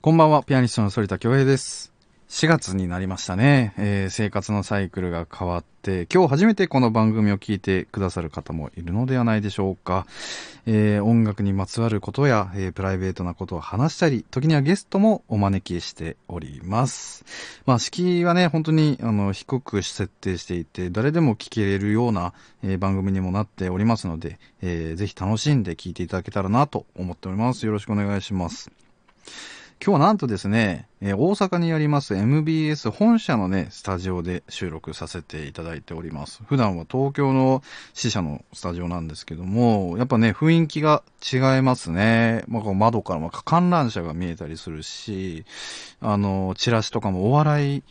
こんばんは、ピアニストの反田恭平です。4月になりましたね、えー生活のサイクルが変わって、今日初めてこの番組を聞いてくださる方もいるのではないでしょうか。えー音楽にまつわることや、えープライベートなことを話したり、時にはゲストもお招きしております。まあ、敷居はね、本当に、あの、低く設定していて、誰でも聞けれるような、え番組にもなっておりますので、えーぜひ楽しんで聞いていただけたらなと思っております。よろしくお願いします。今日はなんとですね、えー大阪にあります MBS 本社のね、スタジオで収録させていただいております。普段は東京の支社のスタジオなんですけども、やっぱね、雰囲気が違いますね。まあ、こう窓からも観覧車が見えたりするし、あの、チラシとかもお笑い、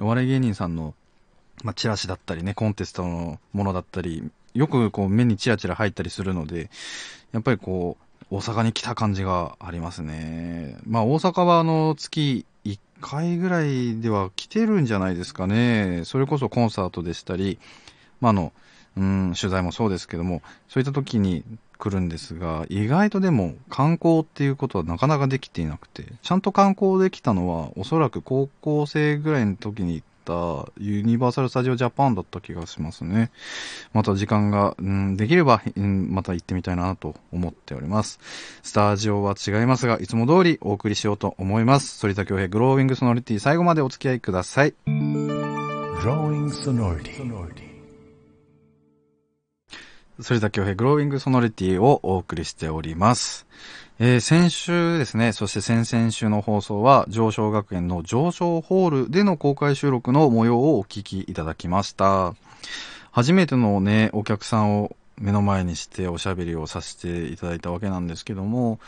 お笑い芸人さんの、まあ、チラシだったりね、コンテストのものだったり、よくこう目にチラチラ入ったりするので、やっぱりこう、大阪に来た感じがありますね。まあ大阪はあの月1回ぐらいでは来てるんじゃないですかね。それこそコンサートでしたり、まあの、うん、取材もそうですけども、そういった時に来るんですが、意外とでも観光っていうことはなかなかできていなくて、ちゃんと観光できたのはおそらく高校生ぐらいの時にユニバーサル・スタジオ・ジャパンだった気がしますね。また時間が、うん、できれば、うん、また行ってみたいなと思っております。スタジオは違いますが、いつも通りお送りしようと思います。反田恭平グローウィングソノリティ最後までお付き合いください。Drawing sonority. 反田恭平グローウィングソノリティをお送りしております。えー先週ですね、そして先々週の放送は上昇学園の上昇ホールでの公開収録の模様をお聞きいただきました。初めてのね、お客さんを目の前にしておしゃべりをさせていただいたわけなんですけども、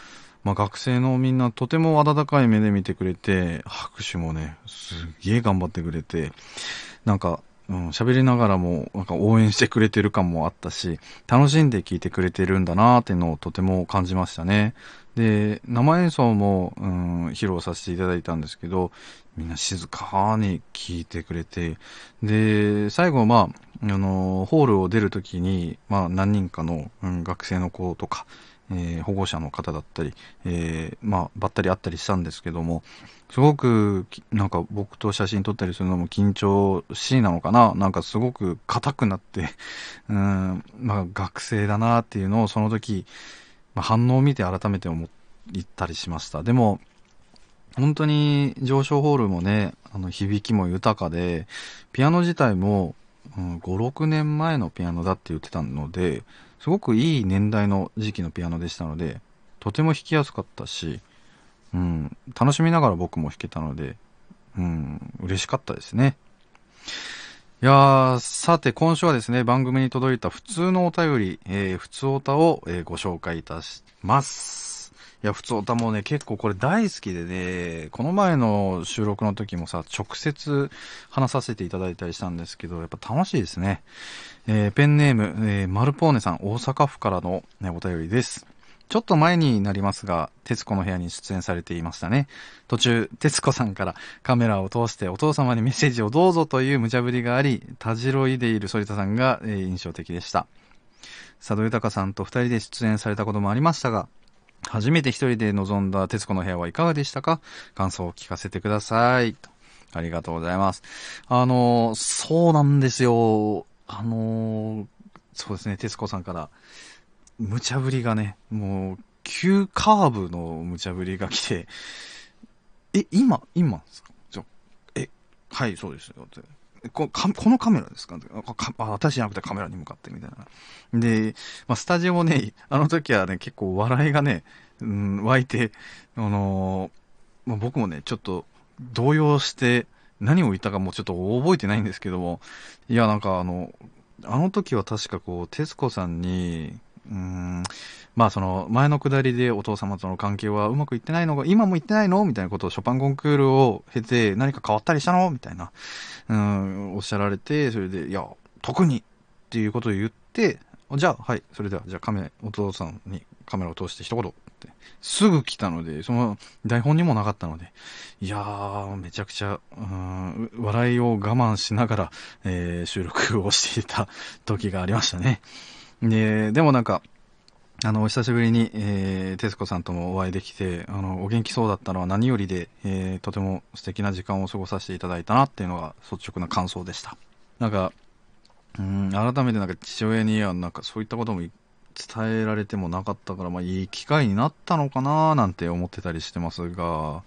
まあ学生のみんなとても温かい目で見てくれて、拍手もね、すげえ頑張ってくれて、なんか、うん、喋りながらも、なんか応援してくれてる感もあったし、楽しんで聴いてくれてるんだなーっていうのをとても感じましたね。で、生演奏も、うん、披露させていただいたんですけど、みんな静かに聴いてくれて、で、最後、まあ、あの、ホールを出るときに、まあ、何人かの、うん、学生の子とか、えー保護者の方だったり、えーまあ、ばったり会ったりしたんですけども、すごく、なんか僕と写真撮ったりするのも緊張しいなのかななんかすごく硬くなって、うん、まあ学生だなっていうのをその時、まあ、反応を見て改めて思ったりしました。でも、本当に上昇ホールもね、あの響きも豊かで、ピアノ自体も、うん、5、6年前のピアノだって言ってたので、すごくいい年代の時期のピアノでしたので、とても弾きやすかったし、うん、楽しみながら僕も弾けたので、うん、嬉しかったですね。いやー、さて今週はですね、番組に届いた普通のお便り、えー、普通おたを、えーご紹介いたします。いや、普通おたもね、結構これ大好きでね、この前の収録の時もさ、直接話させていただいたりしたんですけど、やっぱ楽しいですね。えーペンネーム、えーマルポーネさん、大阪府からの、ね、お便りです。ちょっと前になりますが、徹子の部屋に出演されていましたね。途中、徹子さんからカメラを通してお父様にメッセージをどうぞという無茶ぶりがあり、たじろいでいる反田さんが、えー印象的でした。佐渡豊さんと二人で出演されたこともありましたが、初めて一人で臨んだ徹子の部屋はいかがでしたか？感想を聞かせてください。ありがとうございます。あの、そうなんですよ。あの、そうですね、徹子さんから、無茶ぶりがね、もう、急カーブの無茶ぶりが来て、え、今、今ですか、え、はい、そうですよ。このカメラですか？かあ私じゃなくてカメラに向かってみたいな。で、まあ、スタジオもね、あの時はね、結構笑いがね、うん、湧いて、あのーまあ、僕もね、ちょっと動揺して、何を言ったかもうちょっと覚えてないんですけども、いや、なんかあの、あの時は確かこう、徹子さんに、うん、まあその前のくだりでお父様との関係はうまくいってないのが、今もいってないの？みたいなことをショパンコンクールを経て何か変わったりしたの？みたいな、うん、おっしゃられて、それで、いや、特に！っていうことを言って、じゃあ、はい、それでは、じゃあカメ、お父さんにカメラを通して一言。って、すぐ来たので、その台本にもなかったので、いやー、めちゃくちゃ、うん、笑いを我慢しながら、えー収録をしていた時がありましたね。で、でもなんか、あの、お久しぶりに、えー、徹子さんともお会いできて、あの、お元気そうだったのは何よりで、えー、とても素敵な時間を過ごさせていただいたなっていうのが率直な感想でした。なんか、うん、改めてなんか父親にはなんかそういったことも伝えられてもなかったから、まあいい機会になったのかななんて思ってたりしてますが、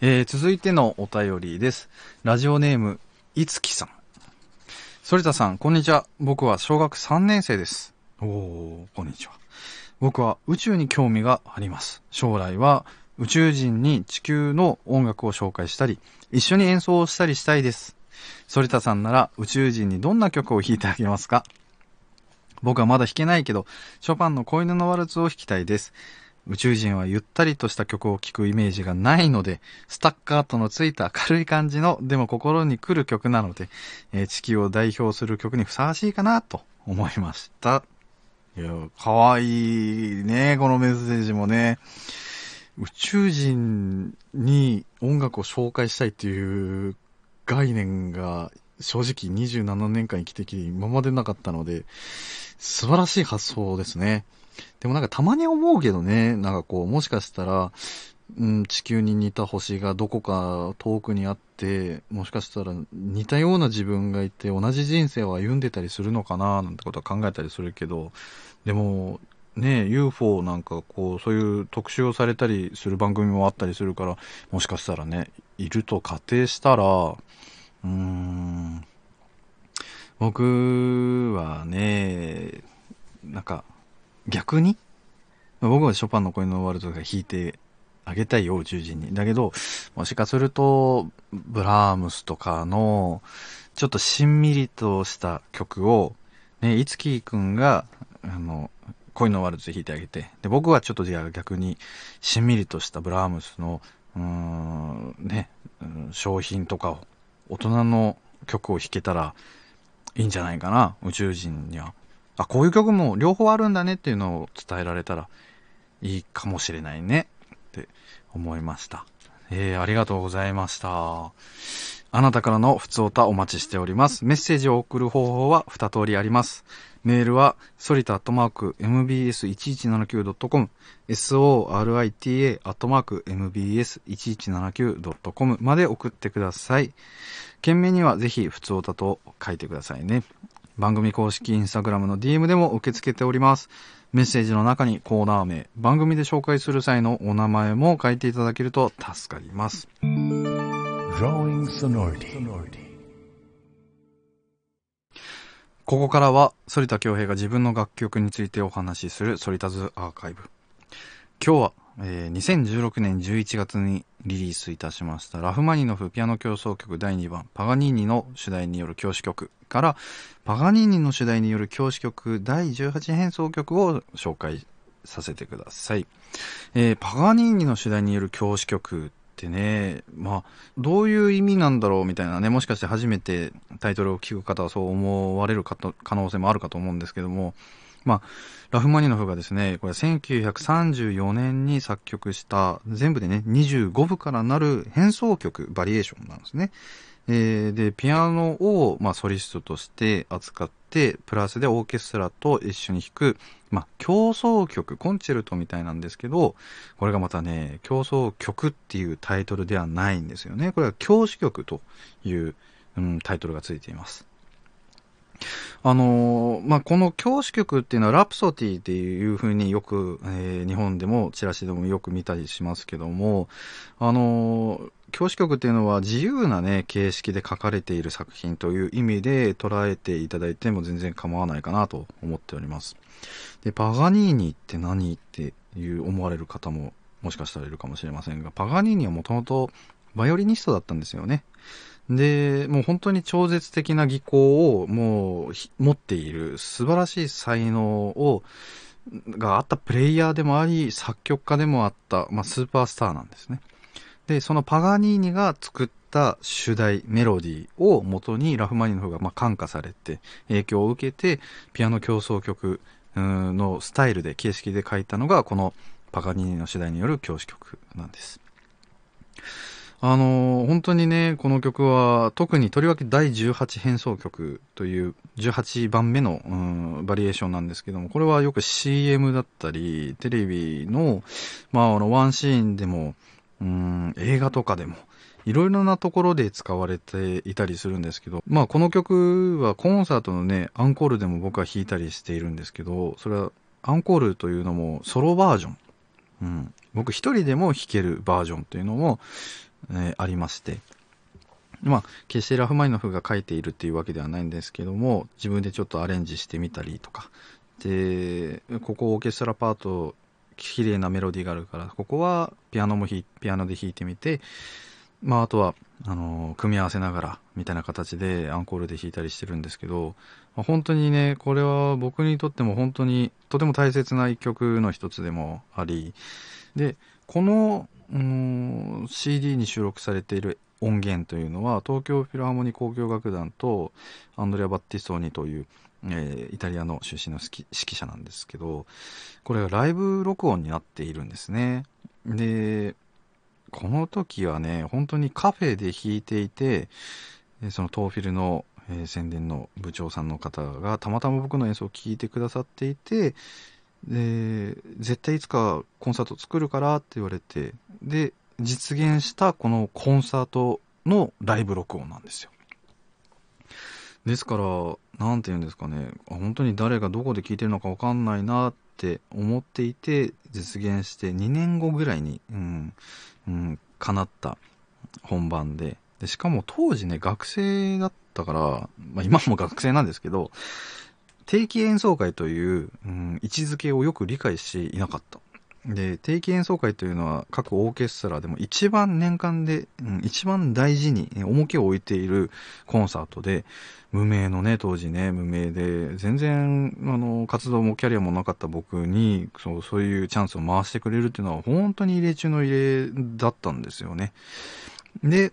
えー、続いてのお便りです。ラジオネーム、いつきさん。反田さん、こんにちは。僕は小学3年生です。おー、こんにちは。僕は宇宙に興味があります。将来は宇宙人に地球の音楽を紹介したり、一緒に演奏をしたりしたいです。反田さんなら宇宙人にどんな曲を弾いてあげますか？僕はまだ弾けないけど、ショパンの子犬のワルツを弾きたいです。宇宙人はゆったりとした曲を聴くイメージがないので、スタッカートのついた軽い感じの、でも心に来る曲なので、えー、地球を代表する曲にふさわしいかなと思いました。いや、かわいいね、このメッセージもね。宇宙人に音楽を紹介したいっていう概念が正直27年間生きてきて今までなかったので、素晴らしい発想ですね。でもなんかたまに思うけどね、なんかこう、もしかしたら、うん、地球に似た星がどこか遠くにあって、もしかしたら似たような自分がいて同じ人生を歩んでたりするのかななんてことは考えたりするけど、でも、ね、UFO なんかこう、そういう特集をされたりする番組もあったりするから、もしかしたらね、いると仮定したら、うーん、僕はね、なんか、逆に？僕はショパンの恋のワールドが弾いてあげたいよ、宇宙人に。だけど、もしかすると、ブラームスとかの、ちょっとしんみりとした曲を、ね、いつきくんがあの、恋のワルツ弾いてあげて、で、僕はちょっとじゃあ逆に、しんみりとしたブラームスの、うーん、ね、商品とかを、大人の曲を弾けたらいいんじゃないかな、宇宙人には。あ、こういう曲も両方あるんだねっていうのを伝えられたらいいかもしれないねって思いました。えー、ありがとうございました。あなたからの普通歌お待ちしております。メッセージを送る方法は2通りあります。メールは、ソリタアットマーク mbs1179.com、sorita アットマーク mbs1179.com まで送ってください。件名にはぜひ、普通歌と書いてくださいね。番組公式インスタグラムの DM でも受け付けております。メッセージの中にコーナー名、番組で紹介する際のお名前も書いていただけると助かります。ここからは、反田恭平が自分の楽曲についてお話しする反田ズアーカイブ。今日は、えー、2016年11月にリリースいたしましたラフマニノフピアノ協奏曲第2番パガニーニの主題による教師曲からパガニーニの主題による教師曲第18変奏曲を紹介させてください。えー、パガニーニの主題による教師曲ってね、まあ、どういう意味なんだろうみたいなね、もしかして初めてタイトルを聞く方はそう思われる可能性もあるかと思うんですけども、まあ、ラフマニノフがですね、これ1934年に作曲した全部でね、25部からなる変奏曲、バリエーションなんですね。えー、で、ピアノを、まあ、ソリストとして扱って、プラスでオーケストラと一緒に弾く、まあ、競争曲、コンチェルトみたいなんですけど、これがまたね、競争曲っていうタイトルではないんですよね。これは教師曲という、うん、タイトルがついています。あの、まあ、この教師曲っていうのはラプソディっていうふうによく、えー、日本でもチラシでもよく見たりしますけども、あの、教師曲っていうのは自由なね、形式で書かれている作品という意味で捉えていただいても全然構わないかなと思っております。で、パガニーニって何っていう思われる方ももしかしたらいるかもしれませんが、パガニーニはもともとバイオリニストだったんですよね。で、もう本当に超絶的な技巧をもう持っている素晴らしい才能をがあったプレイヤーでもあり、作曲家でもあった、まあ、スーパースターなんですね。で、そのパガニーニが作った主題、メロディーを元にラフマニノフがまあ感化されて、影響を受けて、ピアノ競争曲のスタイルで、形式で書いたのが、このパガニーニの主題による教師曲なんです。あのー本当にね、この曲は、特にとりわけ第18変奏曲という18番目の、うん、バリエーションなんですけども、これはよく CM だったり、テレビの、まあ、あの、ワンシーンでも、うん、映画とかでも、いろいろなところで使われていたりするんですけど、まあこの曲はコンサートのね、アンコールでも僕は弾いたりしているんですけど、それはアンコールというのもソロバージョン。うん。僕一人でも弾けるバージョンというのも、えーありまして。まあ、決してラフマニノフが書いているっていうわけではないんですけども、自分でちょっとアレンジしてみたりとか。で、ここオーケストラパート、綺麗なメロディーがあるから、ここはピアノもピアノで弾いてみて、まあ、あとは、あの、組み合わせながら、みたいな形でアンコールで弾いたりしてるんですけど、まあ本当にね、これは僕にとっても本当にとても大切な一曲の一つでもあり、で、この、CD に収録されている音源というのは、東京フィルハーモニー交響楽団とアンドレア・バッティストーニという、えーイタリアの出身の指揮者なんですけど、これがライブ録音になっているんですね。で、この時はね、本当にカフェで弾いていて、そのトーフィルの、えー宣伝の部長さんの方がたまたま僕の演奏を聴いてくださっていて、で、絶対いつかコンサート作るからって言われて、で、実現したこのコンサートのライブ録音なんですよ。ですから、なんて言うんですかね、本当に誰がどこで聴いてるのかわかんないなって思っていて、実現して2年後ぐらいに、うん、うん、叶った本番で、で、しかも当時ね、学生だったから、まあ今も学生なんですけど、定期演奏会という、うん、位置づけをよく理解していなかった。で、定期演奏会というのは各オーケストラでも一番年間で、うん、一番大事に重きを置いているコンサートで、無名のね、当時ね、無名で、全然、あの、活動もキャリアもなかった僕に、そう、そういうチャンスを回してくれるっていうのは本当に異例中の異例だったんですよね。で、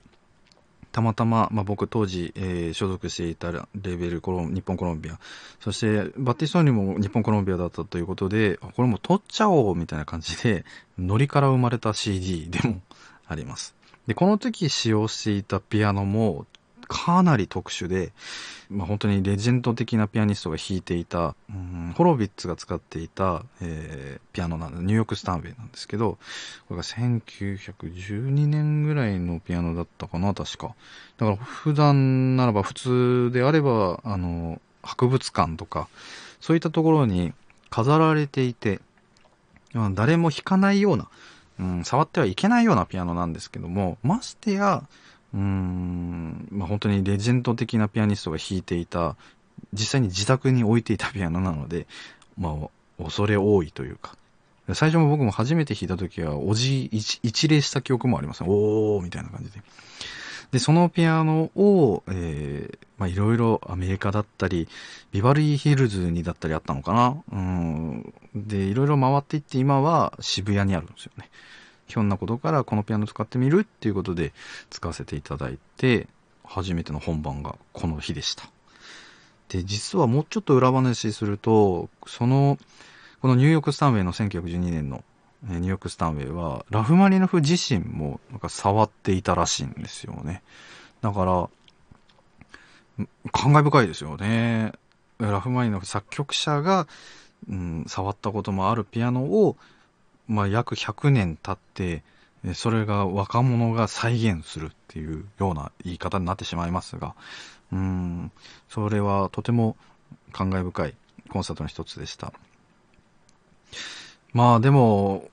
たまたま、まあ、僕当時、えー所属していたレベルコロン、日本コロンビア、そしてバッティストーニも日本コロンビアだったということで、これもう取っちゃおうみたいな感じで、ノリから生まれた CD でもあります。で、この時使用していたピアノもかなり特殊で、まあ、本当にレジェンド的なピアニストが弾いていた、うんホロビッツが使っていた、えーピアノなんで、ニューヨークスタンウェイなんですけど、これが1912年ぐらいのピアノだったかな、確か。だから普段ならば普通であれば、あの、博物館とか、そういったところに飾られていて、誰も弾かないような、うん、触ってはいけないようなピアノなんですけども、ましてや、うん、まあ、本当にレジェンド的なピアニストが弾いていた、実際に自宅に置いていたピアノなので、まあ、恐れ多いというか。最初も僕も初めて弾いた時は、おじ一一礼した記憶もありますね。おーみたいな感じで。で、そのピアノを、えー、まあいろいろアメリカだったり、ビバリーヒルズにだったりあったのかなうん。で、いろいろ回っていって今は渋谷にあるんですよね。ひょんなことからこのピアノ使ってみるっていうことで使わせていただいて、初めての本番がこの日でした。で、実はもうちょっと裏話すると、その、このニューヨークスタンウェイの1912年のニューヨークスタンウェイは、ラフマニノフ自身もなんか触っていたらしいんですよね。だから、感慨深いですよね。ラフマニノフ作曲者が、うん、触ったこともあるピアノを、まあ、約100年経って、それが若者が再現するっていうような言い方になってしまいますが、うん、それはとても感慨深いコンサートの一つでした。まあでも、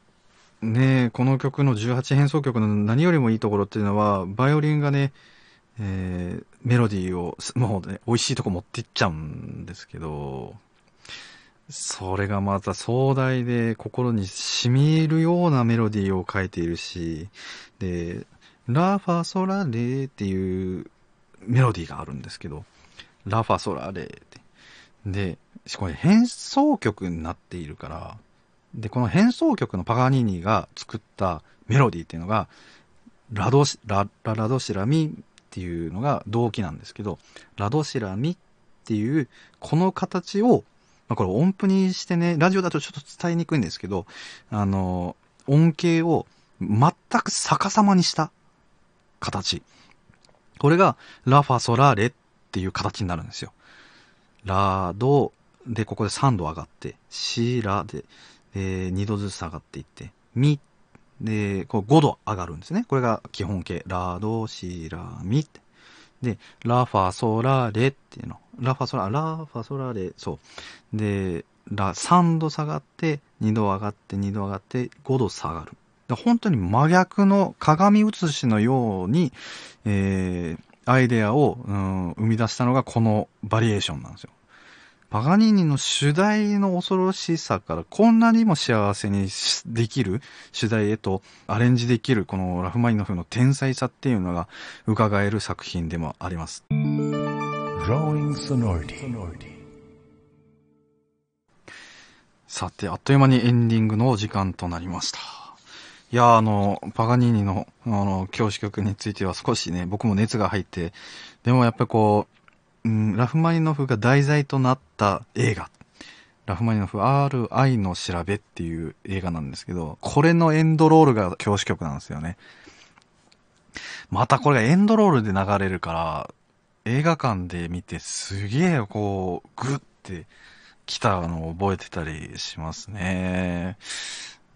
ねこの曲の18変奏曲の何よりもいいところっていうのは、バイオリンがね、えーメロディーを、もうね、美味しいとこ持っていっちゃうんですけど、それがまた壮大で心に染みるようなメロディーを書いているし、で、ラファソラレーっていうメロディーがあるんですけど、ラファソラレーって。で、これ変奏曲になっているから、で、この変奏曲のパガニーニが作ったメロディーっていうのが、ラドシ、ラ、ララドシラミっていうのが動機なんですけど、ラドシラミっていう、この形を、まあ、これ音符にしてね、ラジオだとちょっと伝えにくいんですけど、あの、音形を全く逆さまにした形。これが、ラファソラレっていう形になるんですよ。ラ、ド、で、ここで3度上がって、シー、ラで、で、2度ずつ下がっていって、ミ、で、こう5度上がるんですね。これが基本形。ラ、ド、シ、ラ、ミって。で、ラファソラレっていうの。ラファソラ、ラファソラレ、そう。で、ラ、3度下がって、2度上がって、2度上がって、5度下がる。本当に真逆の鏡写しのように、えー、アイデアを、うん、生み出したのがこのバリエーションなんですよ。パガニーニの主題の恐ろしさからこんなにも幸せにできる主題へとアレンジできるこのラフマニノフの天才さっていうのが伺える作品でもあります。さて、あっという間にエンディングのお時間となりました。いや、あの、パガニーニの、あの、教師曲については少しね、僕も熱が入って、でもやっぱりこう、うん、ラフマニノフが題材となった映画。ラフマニノフ RI の調べっていう映画なんですけど、これのエンドロールが教師曲なんですよね。またこれがエンドロールで流れるから、映画館で見てすげえこう、グッて来たのを覚えてたりしますね。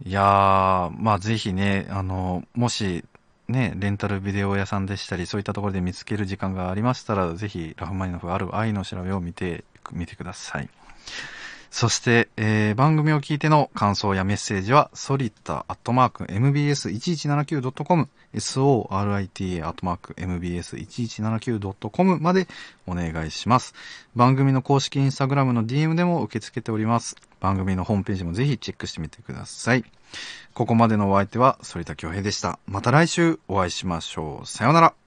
いやー、まあぜひね、あの、もしね、レンタルビデオ屋さんでしたり、そういったところで見つける時間がありましたら、ぜひ、ラフマニノフある愛の調べを見て、見てください。そして、えー、番組を聞いての感想やメッセージは、ソリッタアットマーク mbs1179.com、sorita アットマーク mbs1179.com までお願いします。番組の公式インスタグラムの DM でも受け付けております。番組のホームページもぜひチェックしてみてください。ここまでのお相手は、反田恭平でした。また来週お会いしましょう。さようなら。